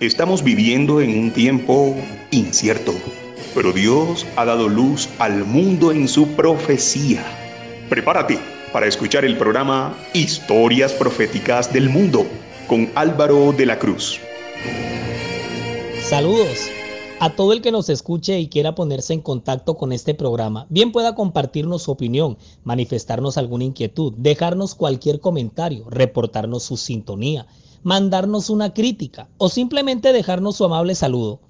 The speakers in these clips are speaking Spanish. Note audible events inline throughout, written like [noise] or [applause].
Estamos viviendo en un tiempo incierto, pero Dios ha dado luz al mundo en su profecía. Prepárate para escuchar el programa Historias Proféticas del Mundo con Álvaro de la Cruz. Saludos a todo el que nos escuche y quiera ponerse en contacto con este programa. Bien pueda compartirnos su opinión, manifestarnos alguna inquietud, dejarnos cualquier comentario, reportarnos su sintonía mandarnos una crítica o simplemente dejarnos su amable saludo.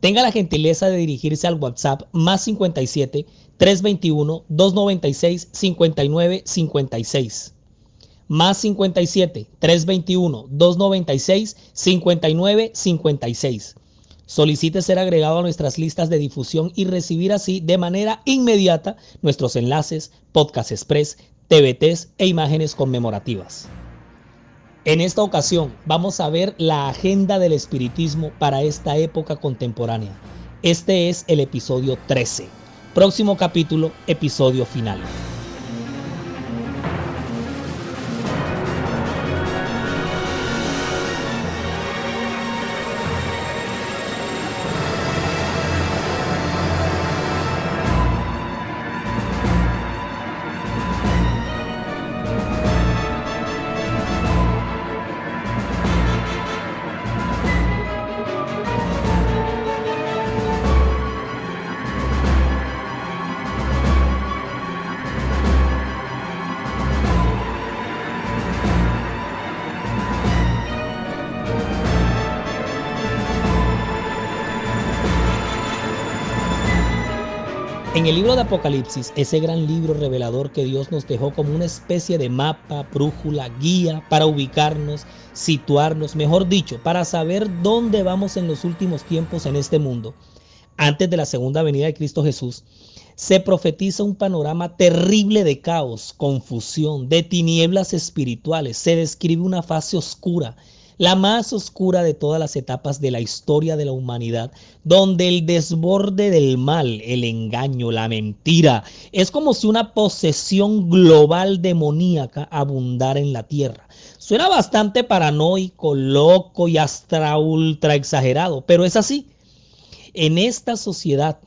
Tenga la gentileza de dirigirse al WhatsApp más 57 321 296 59 56. Más 57 321 296 59 56. Solicite ser agregado a nuestras listas de difusión y recibir así de manera inmediata nuestros enlaces, podcast express, TVTs e imágenes conmemorativas. En esta ocasión vamos a ver la agenda del espiritismo para esta época contemporánea. Este es el episodio 13. Próximo capítulo, episodio final. En el libro de Apocalipsis, ese gran libro revelador que Dios nos dejó como una especie de mapa, brújula, guía para ubicarnos, situarnos, mejor dicho, para saber dónde vamos en los últimos tiempos en este mundo, antes de la segunda venida de Cristo Jesús, se profetiza un panorama terrible de caos, confusión, de tinieblas espirituales, se describe una fase oscura la más oscura de todas las etapas de la historia de la humanidad, donde el desborde del mal, el engaño, la mentira, es como si una posesión global demoníaca abundara en la tierra. Suena bastante paranoico, loco y hasta ultra exagerado, pero es así. En esta sociedad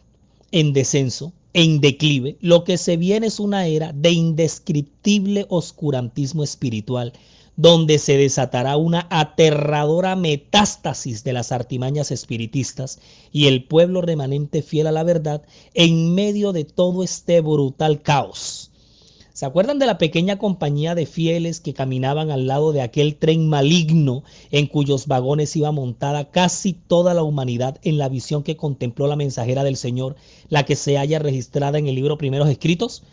en descenso, en declive, lo que se viene es una era de indescriptible oscurantismo espiritual donde se desatará una aterradora metástasis de las artimañas espiritistas y el pueblo remanente fiel a la verdad en medio de todo este brutal caos. ¿Se acuerdan de la pequeña compañía de fieles que caminaban al lado de aquel tren maligno en cuyos vagones iba montada casi toda la humanidad en la visión que contempló la mensajera del Señor, la que se halla registrada en el libro Primeros Escritos?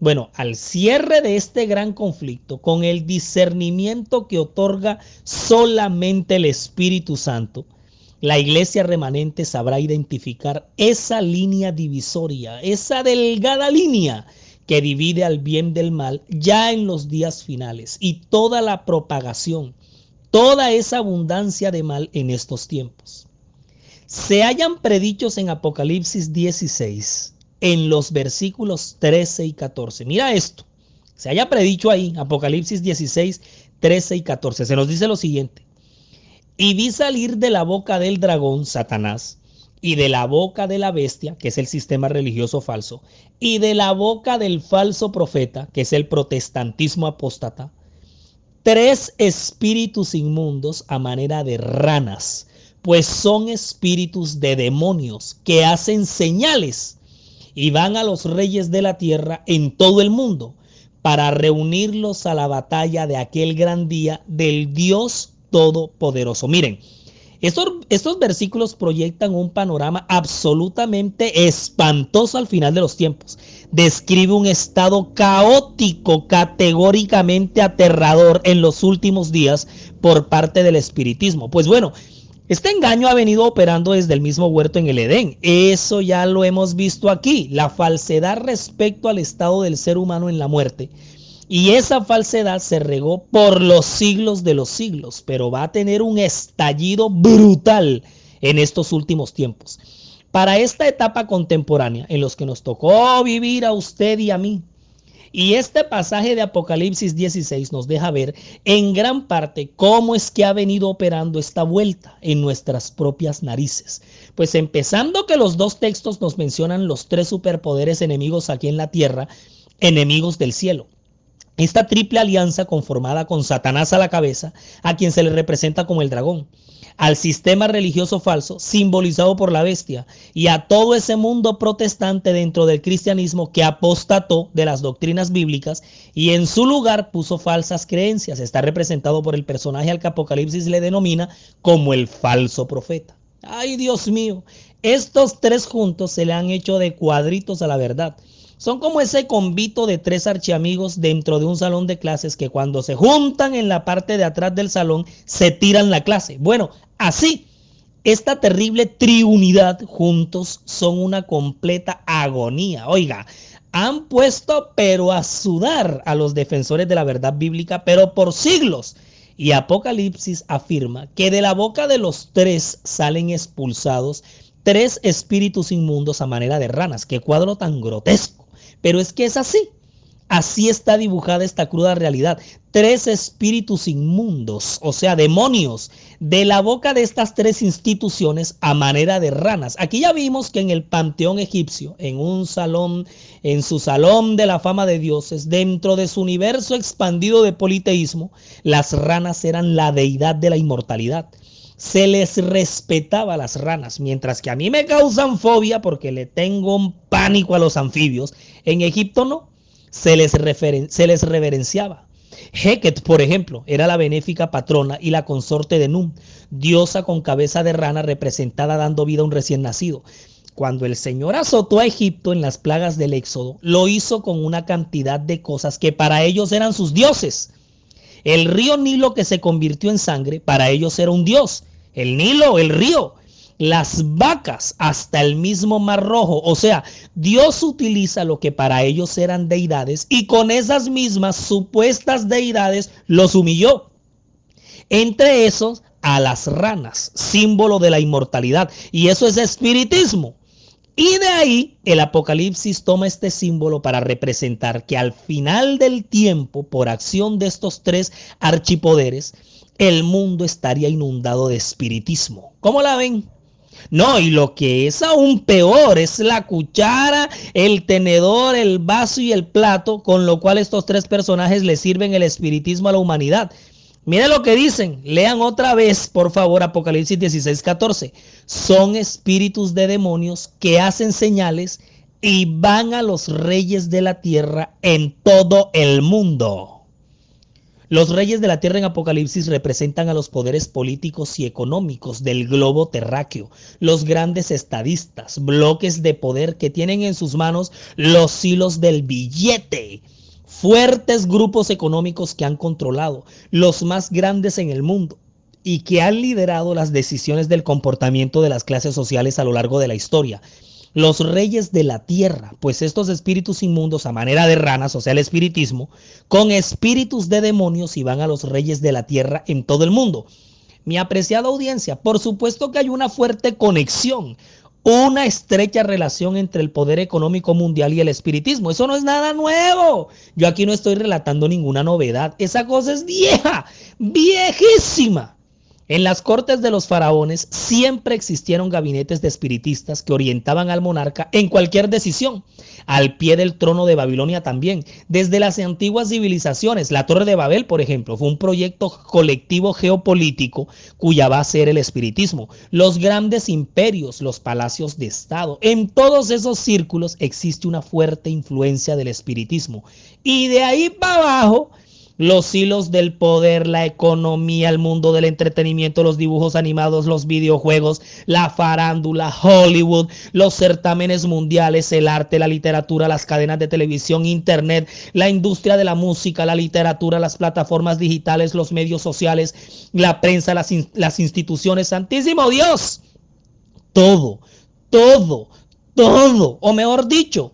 Bueno, al cierre de este gran conflicto, con el discernimiento que otorga solamente el Espíritu Santo, la iglesia remanente sabrá identificar esa línea divisoria, esa delgada línea que divide al bien del mal ya en los días finales y toda la propagación, toda esa abundancia de mal en estos tiempos. Se hayan predichos en Apocalipsis 16 en los versículos 13 y 14. Mira esto. Se haya predicho ahí, Apocalipsis 16, 13 y 14. Se nos dice lo siguiente. Y vi salir de la boca del dragón, Satanás, y de la boca de la bestia, que es el sistema religioso falso, y de la boca del falso profeta, que es el protestantismo apóstata, tres espíritus inmundos a manera de ranas, pues son espíritus de demonios que hacen señales y van a los reyes de la tierra en todo el mundo para reunirlos a la batalla de aquel gran día del Dios Todopoderoso. Miren, estos, estos, versículos proyectan un panorama absolutamente espantoso al final de los tiempos. Describe un estado caótico, categóricamente aterrador en los últimos días por parte del espiritismo. Pues bueno, este engaño ha venido operando desde el mismo huerto en el Edén. Eso ya lo hemos visto aquí, la falsedad respecto al estado del ser humano en la muerte. Y esa falsedad se regó por los siglos de los siglos, pero va a tener un estallido brutal en estos últimos tiempos. Para esta etapa contemporánea en los que nos tocó vivir a usted y a mí, Y este pasaje de Apocalipsis 16 nos deja ver en gran parte cómo es que ha venido operando esta vuelta en nuestras propias narices. Pues empezando que los dos textos nos mencionan los tres superpoderes enemigos aquí en la tierra, enemigos del cielo. Esta triple alianza conformada con Satanás a la cabeza, a quien se le representa como el dragón, al sistema religioso falso simbolizado por la bestia y a todo ese mundo protestante dentro del cristianismo que apostató de las doctrinas bíblicas y en su lugar puso falsas creencias. Está representado por el personaje al que Apocalipsis le denomina como el falso profeta. Ay Dios mío, estos tres juntos se le han hecho de cuadritos a la verdad. Son como ese convito de tres archiamigos dentro de un salón de clases que cuando se juntan en la parte de atrás del salón se tiran la clase. Bueno, así, esta terrible triunidad juntos son una completa agonía. Oiga, han puesto pero a sudar a los defensores de la verdad bíblica, pero por siglos. Y Apocalipsis afirma que de la boca de los tres salen expulsados tres espíritus inmundos a manera de ranas. Qué cuadro tan grotesco. Pero es que es así. Así está dibujada esta cruda realidad. Tres espíritus inmundos, o sea, demonios, de la boca de estas tres instituciones a manera de ranas. Aquí ya vimos que en el panteón egipcio, en un salón, en su salón de la fama de dioses, dentro de su universo expandido de politeísmo, las ranas eran la deidad de la inmortalidad se les respetaba a las ranas, mientras que a mí me causan fobia porque le tengo un pánico a los anfibios. En Egipto no, se les, se les reverenciaba. Heket, por ejemplo, era la benéfica patrona y la consorte de Num, diosa con cabeza de rana representada dando vida a un recién nacido. Cuando el Señor azotó a Egipto en las plagas del Éxodo, lo hizo con una cantidad de cosas que para ellos eran sus dioses. El río Nilo que se convirtió en sangre, para ellos era un dios el Nilo, el río, las vacas, hasta el mismo Mar Rojo. O sea, Dios utiliza lo que para ellos eran deidades y con esas mismas supuestas deidades los humilló. Entre esos, a las ranas, símbolo de la inmortalidad. Y eso es espiritismo. Y de ahí el Apocalipsis toma este símbolo para representar que al final del tiempo, por acción de estos tres archipoderes, el mundo estaría inundado de espiritismo. ¿Cómo la ven? No, y lo que es aún peor es la cuchara, el tenedor, el vaso y el plato con lo cual estos tres personajes le sirven el espiritismo a la humanidad. Mira lo que dicen, lean otra vez, por favor, Apocalipsis 16, 14. Son espíritus de demonios que hacen señales y van a los reyes de la tierra en todo el mundo. Los reyes de la tierra en Apocalipsis representan a los poderes políticos y económicos del globo terráqueo, los grandes estadistas, bloques de poder que tienen en sus manos los hilos del billete, fuertes grupos económicos que han controlado, los más grandes en el mundo y que han liderado las decisiones del comportamiento de las clases sociales a lo largo de la historia los reyes de la tierra, pues estos espíritus inmundos a manera de ranas, o sea, el espiritismo, con espíritus de demonios y van a los reyes de la tierra en todo el mundo. Mi apreciada audiencia, por supuesto que hay una fuerte conexión, una estrecha relación entre el poder económico mundial y el espiritismo. Eso no es nada nuevo. Yo aquí no estoy relatando ninguna novedad. Esa cosa es vieja, viejísima. En las cortes de los faraones siempre existieron gabinetes de espiritistas que orientaban al monarca en cualquier decisión. Al pie del trono de Babilonia también. Desde las antiguas civilizaciones, la Torre de Babel, por ejemplo, fue un proyecto colectivo geopolítico cuya base era el espiritismo. Los grandes imperios, los palacios de Estado, en todos esos círculos existe una fuerte influencia del espiritismo. Y de ahí para abajo los hilos del poder, la economía, el mundo del entretenimiento, los dibujos animados, los videojuegos, la farándula, Hollywood, los certámenes mundiales, el arte, la literatura, las cadenas de televisión, internet, la industria de la música, la literatura, las plataformas digitales, los medios sociales, la prensa, las, instituciones. Santísimo Dios, todo, todo, todo, o mejor dicho,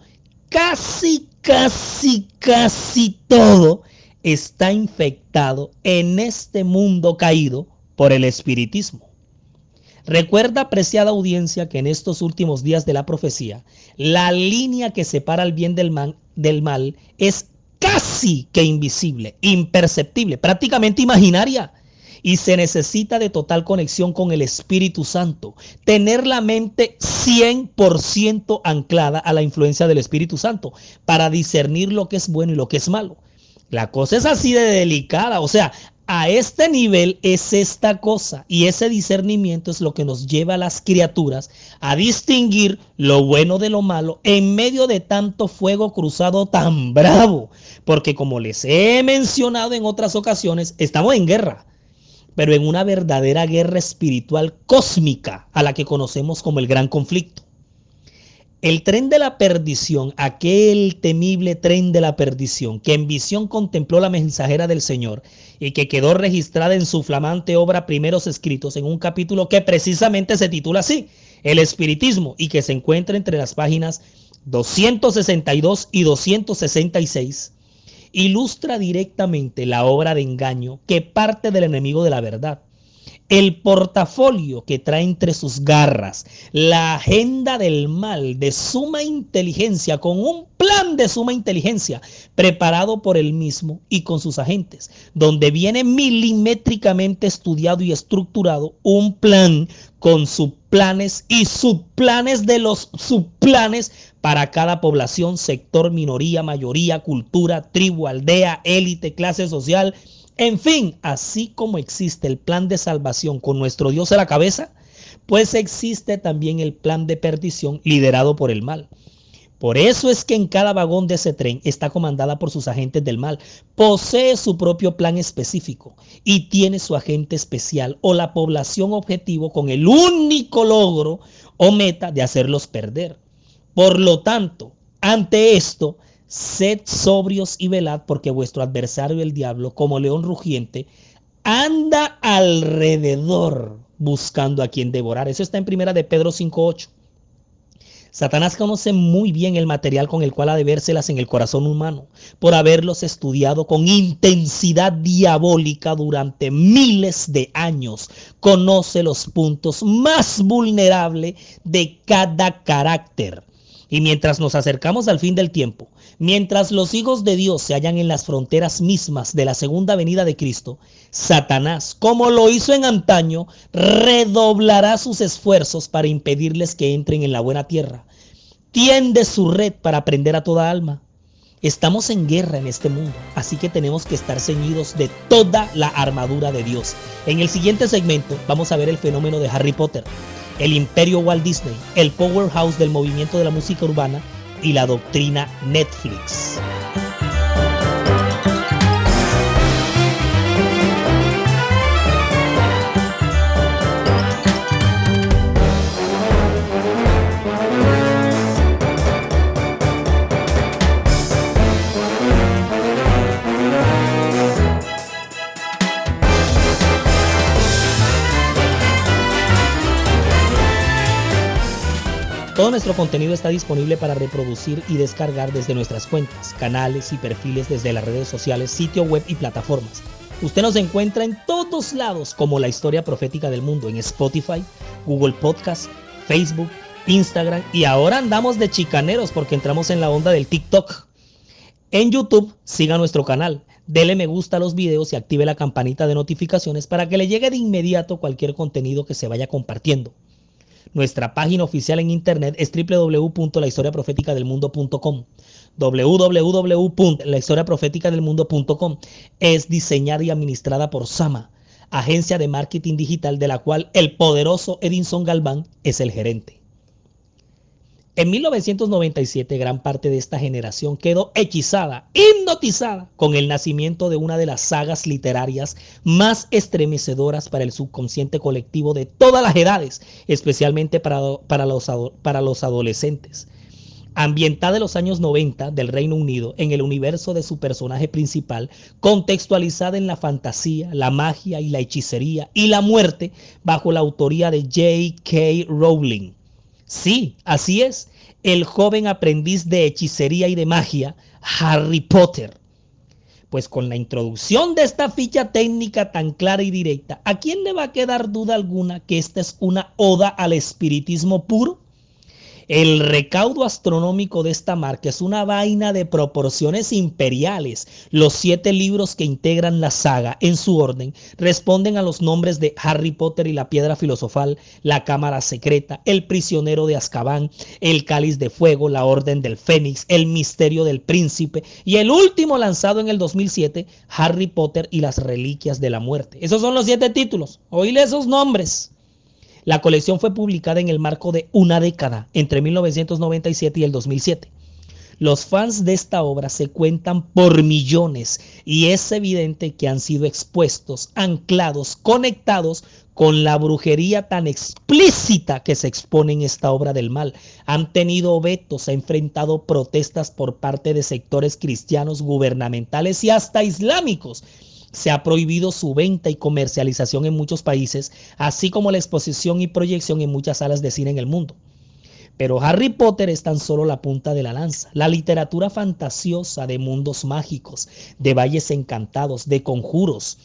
casi, casi, casi todo está infectado en este mundo caído por el espiritismo. Recuerda, apreciada audiencia, que en estos últimos días de la profecía, la línea que separa el bien del del mal es casi que invisible, imperceptible, prácticamente imaginaria. Y se necesita de total conexión con el Espíritu Santo. Tener la mente 100% anclada a la influencia del Espíritu Santo para discernir lo que es bueno y lo que es malo. La cosa es así de delicada. O sea, a este nivel es esta cosa y ese discernimiento es lo que nos lleva a las criaturas a distinguir lo bueno de lo malo en medio de tanto fuego cruzado tan bravo. Porque como les he mencionado en otras ocasiones, estamos en guerra, pero en una verdadera guerra espiritual cósmica a la que conocemos como el gran conflicto. El tren de la perdición, aquel temible tren de la perdición que en visión contempló la mensajera del Señor y que quedó registrada en su flamante obra Primeros Escritos en un capítulo que precisamente se titula así, El Espiritismo, y que se encuentra entre las páginas 262 y 266, ilustra directamente la obra de engaño que parte del enemigo de la verdad el portafolio que trae entre sus garras, la agenda del mal de suma inteligencia, con un plan de suma inteligencia preparado por él mismo y con sus agentes, donde viene milimétricamente estudiado y estructurado un plan con subplanes y subplanes de los subplanes para cada población, sector, minoría, mayoría, cultura, tribu, aldea, élite, clase social, en fin, así como existe el plan de salvación con nuestro Dios a la cabeza, pues existe también el plan de perdición liderado por el mal. Por eso es que en cada vagón de ese tren está comandada por sus agentes del mal. Posee su propio plan específico y tiene su agente especial o la población objetivo con el único logro o meta de hacerlos perder. Por lo tanto, ante esto, Sed sobrios y velad, porque vuestro adversario el diablo, como león rugiente, anda alrededor buscando a quien devorar. Eso está en primera de Pedro 5.8. Satanás conoce muy bien el material con el cual ha de vérselas en el corazón humano, por haberlos estudiado con intensidad diabólica durante miles de años. Conoce los puntos más vulnerables de cada carácter. Y mientras nos acercamos al fin del tiempo, mientras los hijos de Dios se hallan en las fronteras mismas de la segunda venida de Cristo, Satanás, como lo hizo en antaño, redoblará sus esfuerzos para impedirles que entren en la buena tierra. Tiende su red para prender a toda alma. Estamos en guerra en este mundo, así que tenemos que estar ceñidos de toda la armadura de Dios. En el siguiente segmento vamos a ver el fenómeno de Harry Potter el imperio Walt Disney, el powerhouse del movimiento de la música urbana y la doctrina Netflix. Todo nuestro contenido está disponible para reproducir y descargar desde nuestras cuentas, canales y perfiles desde las redes sociales, sitio web y plataformas. Usted nos encuentra en todos lados como la historia profética del mundo en Spotify, Google Podcast, Facebook, Instagram y ahora andamos de chicaneros porque entramos en la onda del TikTok. En YouTube, siga nuestro canal, dele me gusta a los videos y active la campanita de notificaciones para que le llegue de inmediato cualquier contenido que se vaya compartiendo. Nuestra página oficial en internet es www.lahistoriaprofeticadelmundo.com. www.lahistoriaprofeticadelmundo.com es diseñada y administrada por Sama, agencia de marketing digital de la cual el poderoso Edinson Galván es el gerente. En 1997 gran parte de esta generación quedó hechizada, hipnotizada con el nacimiento de una de las sagas literarias más estremecedoras para el subconsciente colectivo de todas las edades, especialmente para, los, para los adolescentes. Ambientada en los años 90 del Reino Unido en el universo de su personaje principal, contextualizada en la fantasía, la magia y la hechicería y la muerte bajo la autoría de J.K. Rowling Sí, así es, el joven aprendiz de hechicería y de magia, Harry Potter. Pues con la introducción de esta ficha técnica tan clara y directa, ¿a quién le va a quedar duda alguna que esta es una oda al espiritismo puro? El recaudo astronómico de esta marca es una vaina de proporciones imperiales. Los siete libros que integran la saga en su orden responden a los nombres de Harry Potter y la piedra filosofal, la cámara secreta, el prisionero de Azkaban, el cáliz de fuego, la orden del fénix, el misterio del príncipe y el último lanzado en el 2007, Harry Potter y las reliquias de la muerte. Esos son los siete títulos. Oíle esos nombres. La colección fue publicada en el marco de una década, entre 1997 y el 2007. Los fans de esta obra se cuentan por millones y es evidente que han sido expuestos, anclados, conectados con la brujería tan explícita que se expone en esta obra del mal. Han tenido vetos, ha enfrentado protestas por parte de sectores cristianos, gubernamentales y hasta islámicos se ha prohibido su venta y comercialización en muchos países, así como la exposición y proyección en muchas salas de cine en el mundo. Pero Harry Potter es tan solo la punta de la lanza. La literatura fantasiosa de mundos mágicos, de valles encantados, de conjuros,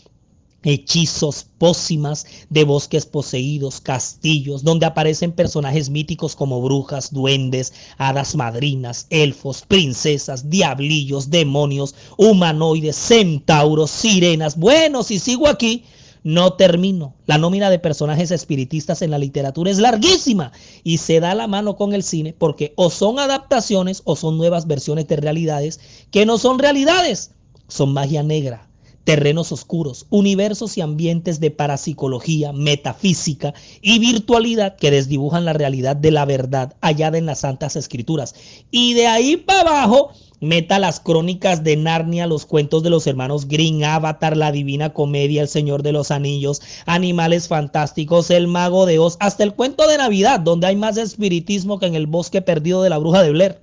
hechizos, pócimas de bosques poseídos, castillos, donde aparecen personajes míticos como brujas, duendes, hadas madrinas, elfos, princesas, diablillos, demonios, humanoides, centauros, sirenas. Bueno, si sigo aquí, no termino. La nómina de personajes espiritistas en la literatura es larguísima y se da la mano con el cine porque o son adaptaciones o son nuevas versiones de realidades que no son realidades, son magia negra, terrenos oscuros, universos y ambientes de parapsicología, metafísica y virtualidad que desdibujan la realidad de la verdad hallada en las Santas Escrituras. Y de ahí para abajo, meta las crónicas de Narnia, los cuentos de los hermanos Green, Avatar, la Divina Comedia, El Señor de los Anillos, Animales Fantásticos, El Mago de Oz, hasta el cuento de Navidad, donde hay más espiritismo que en el bosque perdido de la bruja de Blair.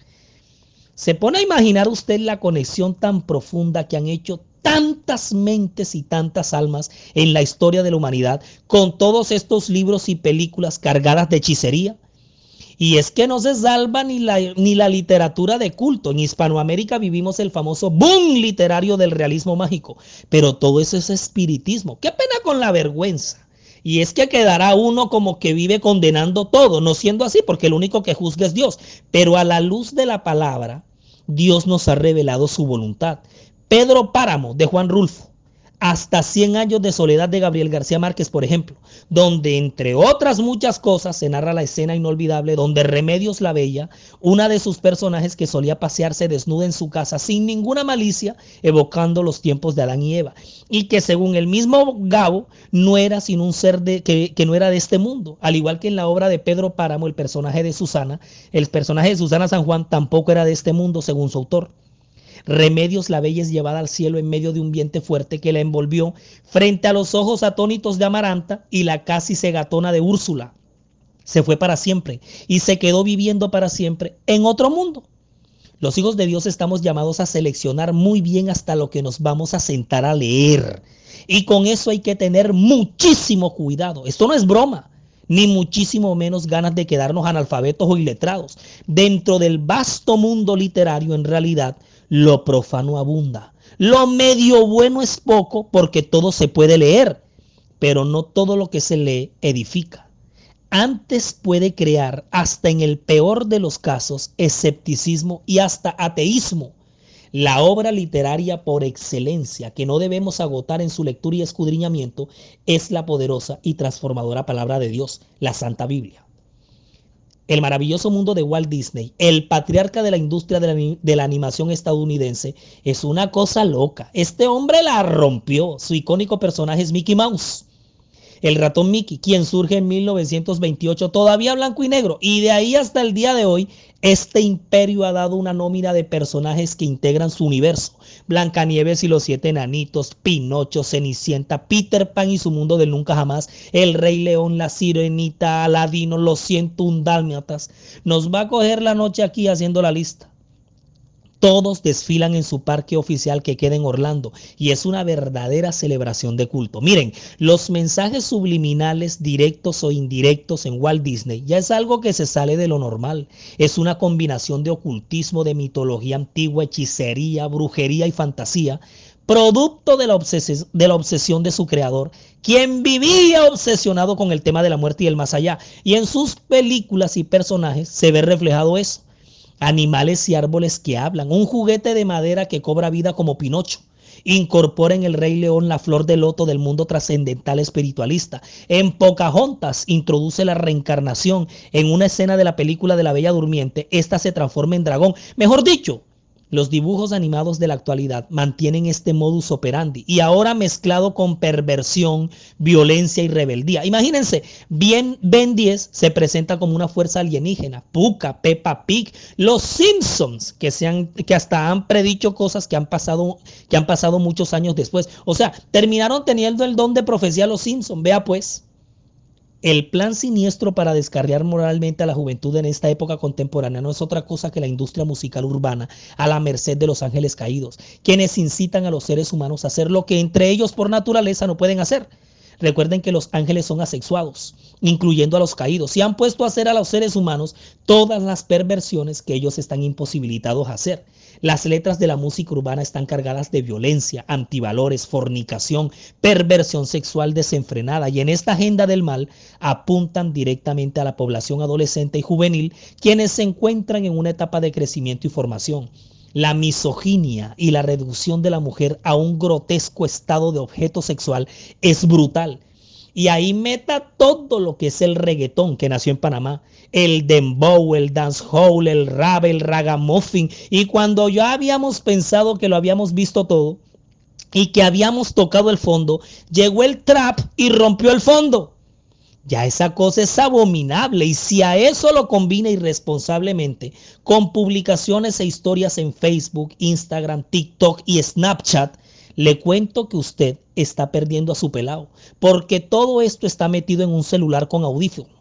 ¿Se pone a imaginar usted la conexión tan profunda que han hecho tantas mentes y tantas almas en la historia de la humanidad con todos estos libros y películas cargadas de hechicería? Y es que no se salva ni la, ni la literatura de culto. En Hispanoamérica vivimos el famoso boom literario del realismo mágico, pero todo eso es espiritismo. Qué pena con la vergüenza. Y es que quedará uno como que vive condenando todo, no siendo así, porque el único que juzga es Dios. Pero a la luz de la palabra, Dios nos ha revelado su voluntad. Pedro Páramo de Juan Rulfo, hasta 100 años de soledad de Gabriel García Márquez, por ejemplo, donde entre otras muchas cosas se narra la escena inolvidable donde Remedios la Bella, una de sus personajes que solía pasearse desnuda en su casa sin ninguna malicia, evocando los tiempos de Adán y Eva, y que según el mismo Gabo no era sino un ser de, que, que no era de este mundo, al igual que en la obra de Pedro Páramo, el personaje de Susana, el personaje de Susana San Juan tampoco era de este mundo según su autor. Remedios la bella es llevada al cielo en medio de un viento fuerte que la envolvió frente a los ojos atónitos de Amaranta y la casi cegatona de Úrsula. Se fue para siempre y se quedó viviendo para siempre en otro mundo. Los hijos de Dios estamos llamados a seleccionar muy bien hasta lo que nos vamos a sentar a leer. Y con eso hay que tener muchísimo cuidado. Esto no es broma ni muchísimo menos ganas de quedarnos analfabetos o iletrados. Dentro del vasto mundo literario, en realidad, lo profano abunda. Lo medio bueno es poco porque todo se puede leer, pero no todo lo que se lee edifica. Antes puede crear, hasta en el peor de los casos, escepticismo y hasta ateísmo. La obra literaria por excelencia que no debemos agotar en su lectura y escudriñamiento es la poderosa y transformadora palabra de Dios, la Santa Biblia. El maravilloso mundo de Walt Disney, el patriarca de la industria de la, animación estadounidense, es una cosa loca. Este hombre la rompió. Su icónico personaje es Mickey Mouse. El ratón Mickey, quien surge en 1928, todavía blanco y negro. Y de ahí hasta el día de hoy, este imperio ha dado una nómina de personajes que integran su universo. Blancanieves y los siete enanitos, Pinocho, Cenicienta, Peter Pan y su mundo del nunca jamás, El Rey León, la Sirenita, Aladino, los 101 dálmatas. Nos va a coger la noche aquí haciendo la lista. Todos desfilan en su parque oficial que queda en Orlando y es una verdadera celebración de culto. Miren, los mensajes subliminales, directos o indirectos en Walt Disney ya es algo que se sale de lo normal. Es una combinación de ocultismo, de mitología antigua, hechicería, brujería y fantasía producto de la, obsesión de su creador, quien vivía obsesionado con el tema de la muerte y el más allá. Y en sus películas y personajes se ve reflejado eso. Animales y árboles que hablan, un juguete de madera que cobra vida como Pinocho incorpora en el Rey León la flor de loto del mundo trascendental espiritualista. En Pocahontas introduce la reencarnación. En una escena de la película de la Bella Durmiente, esta se transforma en dragón. Mejor dicho, los dibujos animados de la actualidad mantienen este modus operandi y ahora mezclado con perversión, violencia y rebeldía. Imagínense, bien Ben 10 se presenta como una fuerza alienígena, Puka, Peppa Pig, los Simpsons que se que hasta han predicho cosas que han pasado que han pasado muchos años después. O sea, terminaron teniendo el don de profecía los Simpsons. Vea pues. El plan siniestro para descarriar moralmente a la juventud en esta época contemporánea no es otra cosa que la industria musical urbana a la merced de los ángeles caídos, quienes incitan a los seres humanos a hacer lo que entre ellos por naturaleza no pueden hacer. Recuerden que los ángeles son asexuados, incluyendo a los caídos, y han puesto a hacer a los seres humanos todas las perversiones que ellos están imposibilitados a hacer. Las letras de la música urbana están cargadas de violencia, antivalores, fornicación, perversión sexual desenfrenada y en esta agenda del mal apuntan directamente a la población adolescente y juvenil, quienes se encuentran en una etapa de crecimiento y formación. La misoginia y la reducción de la mujer a un grotesco estado de objeto sexual es brutal y ahí meta todo lo que es el reggaetón que nació en Panamá, el dembow, el dancehall, el rap, el ragamuffin. Y cuando ya habíamos pensado que lo habíamos visto todo y que habíamos tocado el fondo, llegó el trap y rompió el fondo. Ya esa cosa es abominable y si a eso lo combina irresponsablemente con publicaciones e historias en Facebook, Instagram, TikTok y Snapchat, le cuento que usted está perdiendo a su pelado, porque todo esto está metido en un celular con audífonos.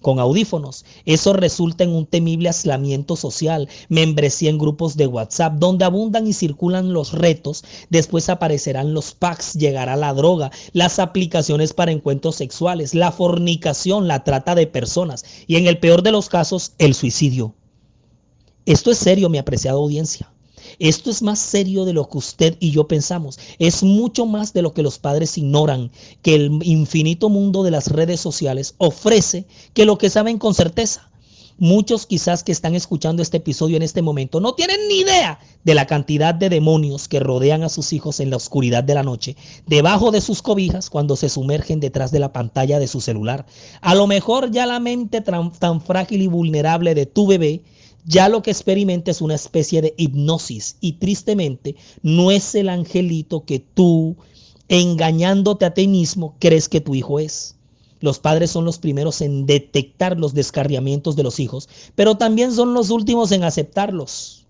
Con audífonos. Eso resulta en un temible aislamiento social, membresía en grupos de WhatsApp, donde abundan y circulan los retos. Después aparecerán los packs, llegará la droga, las aplicaciones para encuentros sexuales, la fornicación, la trata de personas y en el peor de los casos, el suicidio. Esto es serio, mi apreciada audiencia. Esto es más serio de lo que usted y yo pensamos. Es mucho más de lo que los padres ignoran, que el infinito mundo de las redes sociales ofrece, que lo que saben con certeza. Muchos quizás que están escuchando este episodio en este momento no tienen ni idea de la cantidad de demonios que rodean a sus hijos en la oscuridad de la noche, debajo de sus cobijas cuando se sumergen detrás de la pantalla de su celular. A lo mejor ya la mente tan, frágil y vulnerable de tu bebé ya lo que experimenta es una especie de hipnosis y tristemente no es el angelito que tú, engañándote a ti mismo, crees que tu hijo es. Los padres son los primeros en detectar los descarriamientos de los hijos, pero también son los últimos en aceptarlos.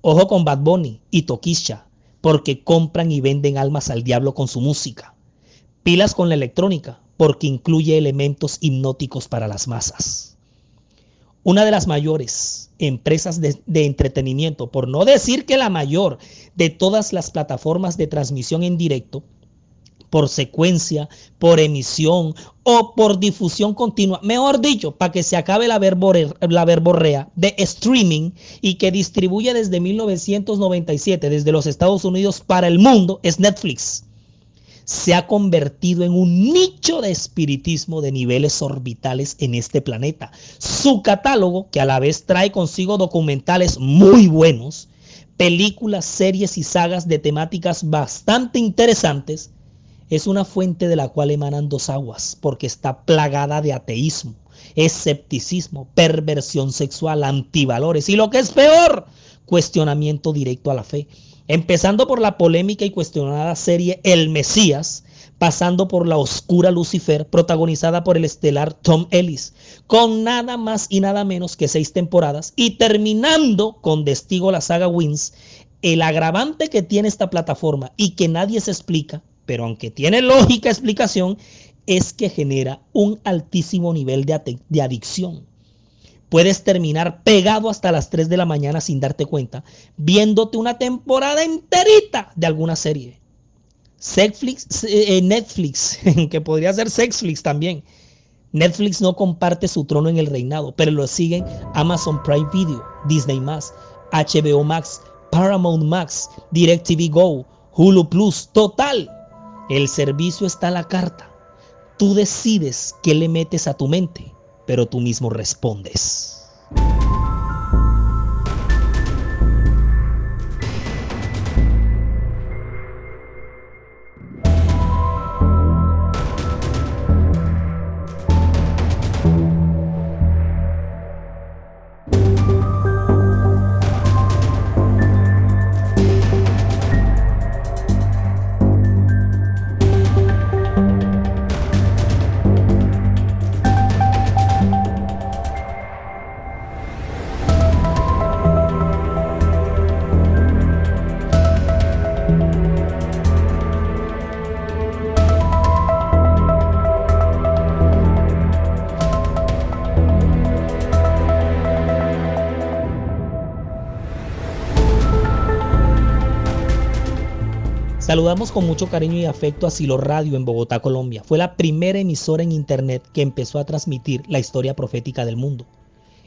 Ojo con Bad Bunny y Toquisha, porque compran y venden almas al diablo con su música. Pilas con la electrónica, porque incluye elementos hipnóticos para las masas una de las mayores empresas de, entretenimiento, por no decir que la mayor de todas las plataformas de transmisión en directo, por secuencia, por emisión o por difusión continua, mejor dicho, para que se acabe la, la verborrea de streaming y que distribuye desde 1997 desde los Estados Unidos para el mundo, es Netflix se ha convertido en un nicho de espiritismo de niveles orbitales en este planeta. Su catálogo, que a la vez trae consigo documentales muy buenos, películas, series y sagas de temáticas bastante interesantes, es una fuente de la cual emanan dos aguas, porque está plagada de ateísmo, escepticismo, perversión sexual, antivalores y lo que es peor, cuestionamiento directo a la fe empezando por la polémica y cuestionada serie El Mesías, pasando por la oscura Lucifer, protagonizada por el estelar Tom Ellis, con nada más y nada menos que seis temporadas, y terminando con Destigo la saga Wins, el agravante que tiene esta plataforma y que nadie se explica, pero aunque tiene lógica explicación, es que genera un altísimo nivel de, de adicción puedes terminar pegado hasta las 3 de la mañana sin darte cuenta, viéndote una temporada enterita de alguna serie. Eh, eh, Netflix, [laughs] que podría ser Sexflix también. Netflix no comparte su trono en el reinado, pero lo siguen Amazon Prime Video, Disney HBO Max, Paramount Max, DirecTV Go, Hulu Plus, total. El servicio está a la carta. Tú decides qué le metes a tu mente, pero tú mismo respondes. Saludamos con mucho cariño y afecto a Silo Radio en Bogotá, Colombia. Fue la primera emisora en Internet que empezó a transmitir la historia profética del mundo.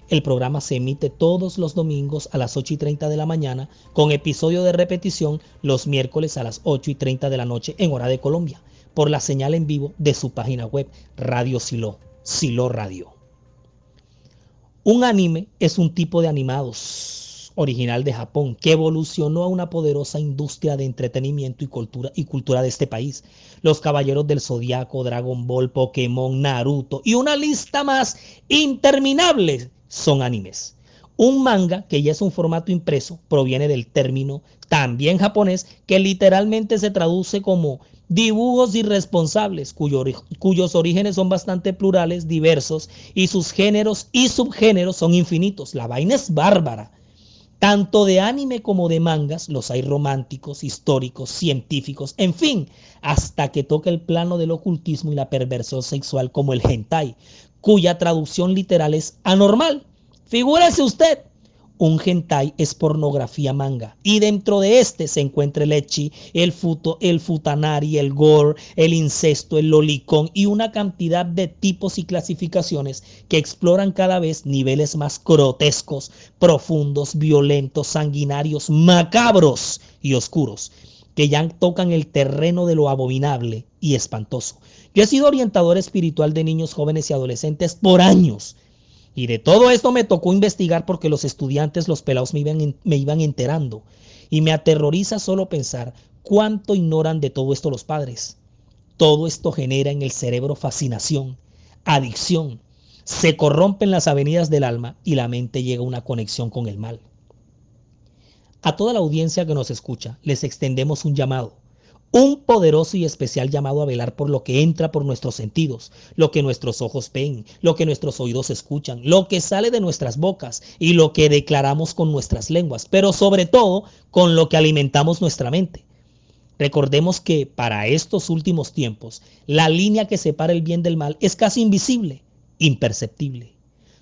El programa se emite todos los domingos a las 8 y 30 de la mañana, con episodio de repetición los miércoles a las 8 y 30 de la noche en hora de Colombia, por la señal en vivo de su página web Radio Silo, Silo Radio. Un anime es un tipo de animados original de Japón, que evolucionó a una poderosa industria de entretenimiento y cultura, y cultura de este país. Los Caballeros del Zodiaco, Dragon Ball, Pokémon, Naruto y una lista más interminable son animes. Un manga, que ya es un formato impreso, proviene del término también japonés, que literalmente se traduce como dibujos irresponsables, cuyos orígenes son bastante plurales, diversos, y sus géneros y subgéneros son infinitos. La vaina es bárbara. Tanto de anime como de mangas, los hay románticos, históricos, científicos, en fin, hasta que toca el plano del ocultismo y la perversión sexual como el hentai, cuya traducción literal es anormal. Figúrese usted, un hentai es pornografía manga y dentro de este se encuentra el echi, el futo, el futanari, el gore, el incesto, el lolicón y una cantidad de tipos y clasificaciones que exploran cada vez niveles más grotescos, profundos, violentos, sanguinarios, macabros y oscuros que ya tocan el terreno de lo abominable y espantoso. Yo he sido orientador espiritual de niños, jóvenes y adolescentes por años y de todo esto me tocó investigar porque los estudiantes, los pelados me iban, me iban enterando. Y me aterroriza solo pensar cuánto ignoran de todo esto los padres. Todo esto genera en el cerebro fascinación, adicción. Se corrompen las avenidas del alma y la mente llega a una conexión con el mal. A toda la audiencia que nos escucha, les extendemos un llamado un poderoso y especial llamado a velar por lo que entra por nuestros sentidos, lo que nuestros ojos ven, lo que nuestros oídos escuchan, lo que sale de nuestras bocas y lo que declaramos con nuestras lenguas, pero sobre todo con lo que alimentamos nuestra mente. Recordemos que para estos últimos tiempos, la línea que separa el bien del mal es casi invisible, imperceptible.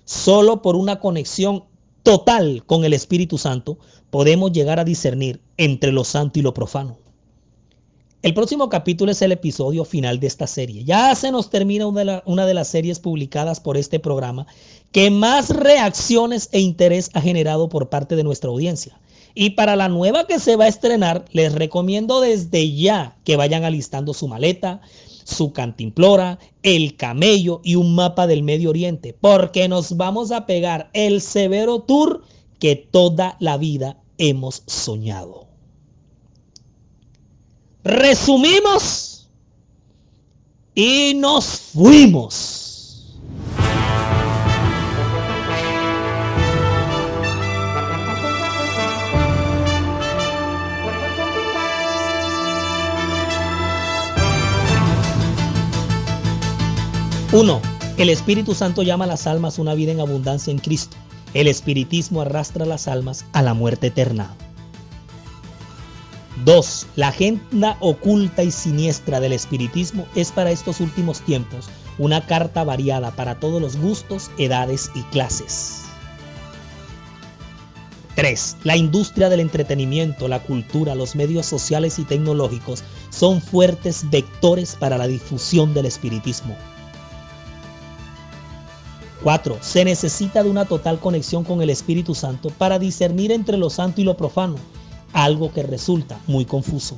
Solo por una conexión total con el Espíritu Santo podemos llegar a discernir entre lo santo y lo profano. El próximo capítulo es el episodio final de esta serie. Ya se nos termina una de, las series publicadas por este programa que más reacciones e interés ha generado por parte de nuestra audiencia. Y para la nueva que se va a estrenar, les recomiendo desde ya que vayan alistando su maleta, su cantimplora, el camello y un mapa del Medio Oriente, porque nos vamos a pegar el severo tour que toda la vida hemos soñado. Resumimos y nos fuimos. Uno, el Espíritu Santo llama a las almas una vida en abundancia en Cristo. El espiritismo arrastra las almas a la muerte eterna. 2. La agenda oculta y siniestra del espiritismo es para estos últimos tiempos una carta variada para todos los gustos, edades y clases. 3. La industria del entretenimiento, la cultura, los medios sociales y tecnológicos son fuertes vectores para la difusión del espiritismo. 4. Se necesita de una total conexión con el Espíritu Santo para discernir entre lo santo y lo profano algo que resulta muy confuso.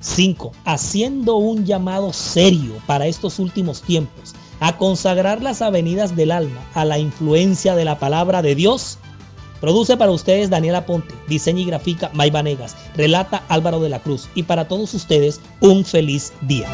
5. Haciendo un llamado serio para estos últimos tiempos a consagrar las avenidas del alma a la influencia de la palabra de Dios. Produce para ustedes Daniela Ponte, diseña y grafica May Vanegas, relata Álvaro de la Cruz y para todos ustedes un feliz día.